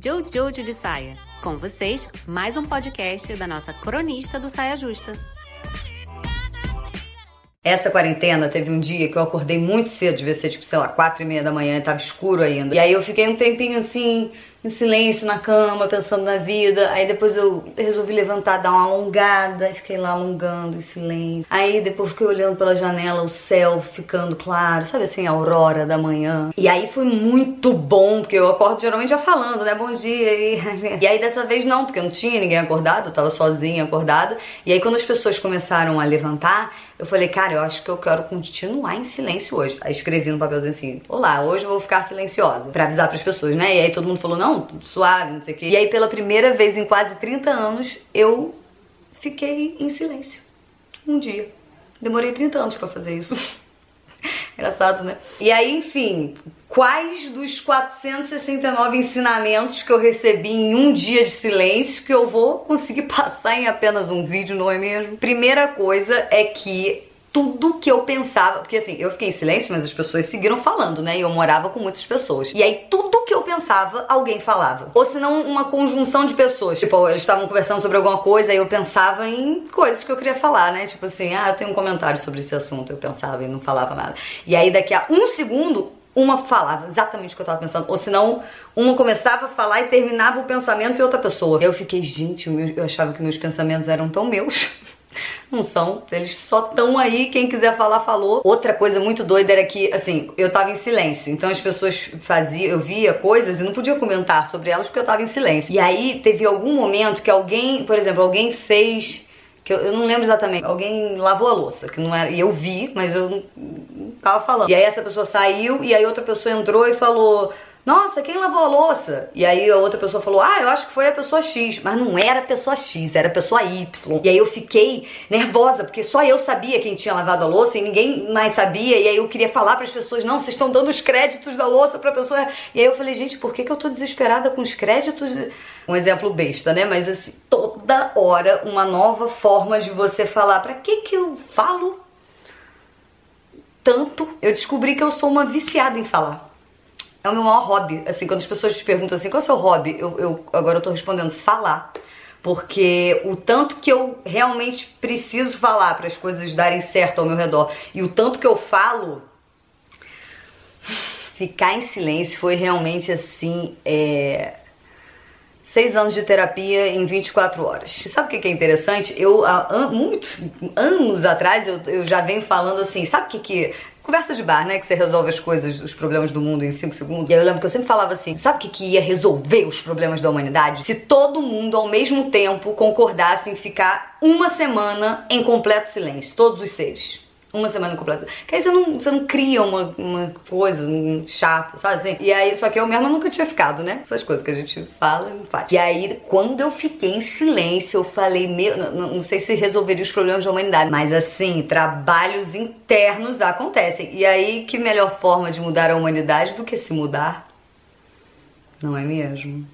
Jojo de Saia. Com vocês, mais um podcast da nossa cronista do Saia Justa. Essa quarentena teve um dia que eu acordei muito cedo, devia ser tipo, sei lá, quatro e meia da manhã, tava escuro ainda. E aí eu fiquei um tempinho assim, em silêncio na cama, pensando na vida. Aí depois eu resolvi levantar, dar uma alongada, e fiquei lá alongando em silêncio. Aí depois fiquei olhando pela janela, o céu ficando claro, sabe assim, a aurora da manhã. E aí foi muito bom, porque eu acordo geralmente já falando, né? Bom dia. E, e aí dessa vez não, porque não tinha ninguém acordado, eu tava sozinha acordada. E aí quando as pessoas começaram a levantar, eu falei, cara, eu acho que eu quero continuar em silêncio hoje. Aí escrevi no papelzinho assim: Olá, hoje eu vou ficar silenciosa. Pra avisar pras pessoas, né? E aí todo mundo falou: Não, suave, não sei o quê. E aí pela primeira vez em quase 30 anos, eu fiquei em silêncio. Um dia. Demorei 30 anos para fazer isso. Engraçado, né? E aí, enfim, quais dos 469 ensinamentos que eu recebi em um dia de silêncio que eu vou conseguir passar em apenas um vídeo, não é mesmo? Primeira coisa é que tudo que eu pensava, porque assim, eu fiquei em silêncio, mas as pessoas seguiram falando, né? E eu morava com muitas pessoas. E aí tudo que eu pensava, alguém falava. Ou se não, uma conjunção de pessoas. Tipo, eles estavam conversando sobre alguma coisa e eu pensava em coisas que eu queria falar, né? Tipo assim, ah, eu tenho um comentário sobre esse assunto. Eu pensava e não falava nada. E aí daqui a um segundo, uma falava exatamente o que eu tava pensando, ou senão uma começava a falar e terminava o pensamento e outra pessoa. Eu fiquei, gente, eu achava que meus pensamentos eram tão meus. Não são, eles só estão aí, quem quiser falar, falou. Outra coisa muito doida era que, assim, eu tava em silêncio, então as pessoas faziam, eu via coisas e não podia comentar sobre elas porque eu tava em silêncio. E aí teve algum momento que alguém, por exemplo, alguém fez que eu, eu, não lembro exatamente, alguém lavou a louça, que não era, e eu vi, mas eu não, não tava falando. E aí essa pessoa saiu e aí outra pessoa entrou e falou: nossa, quem lavou a louça? E aí a outra pessoa falou, ah, eu acho que foi a pessoa X. Mas não era a pessoa X, era a pessoa Y. E aí eu fiquei nervosa, porque só eu sabia quem tinha lavado a louça e ninguém mais sabia. E aí eu queria falar para as pessoas, não, vocês estão dando os créditos da louça pra pessoa. E aí eu falei, gente, por que, que eu tô desesperada com os créditos? Um exemplo besta, né? Mas assim, toda hora uma nova forma de você falar. Pra que que eu falo tanto? Eu descobri que eu sou uma viciada em falar é o meu maior hobby. Assim, quando as pessoas te perguntam assim, qual é o seu hobby? Eu, eu agora eu tô respondendo falar. Porque o tanto que eu realmente preciso falar para as coisas darem certo ao meu redor e o tanto que eu falo, ficar em silêncio foi realmente assim. É... Seis anos de terapia em 24 horas. Sabe o que é interessante? Eu, há muitos anos atrás, eu, eu já venho falando assim, sabe o que, que conversa de bar, né? Que você resolve as coisas, os problemas do mundo em 5 segundos. E aí eu lembro que eu sempre falava assim: sabe o que, que ia resolver os problemas da humanidade? Se todo mundo ao mesmo tempo concordasse em ficar uma semana em completo silêncio, todos os seres uma semana completa. Que aí você não, você não cria uma, uma coisa chata, sabe assim? E aí, só que eu mesma nunca tinha ficado, né? Essas coisas que a gente fala e não faz. E aí, quando eu fiquei em silêncio, eu falei, meu, não, não sei se resolveria os problemas da humanidade, mas assim, trabalhos internos acontecem. E aí, que melhor forma de mudar a humanidade do que se mudar? Não é mesmo?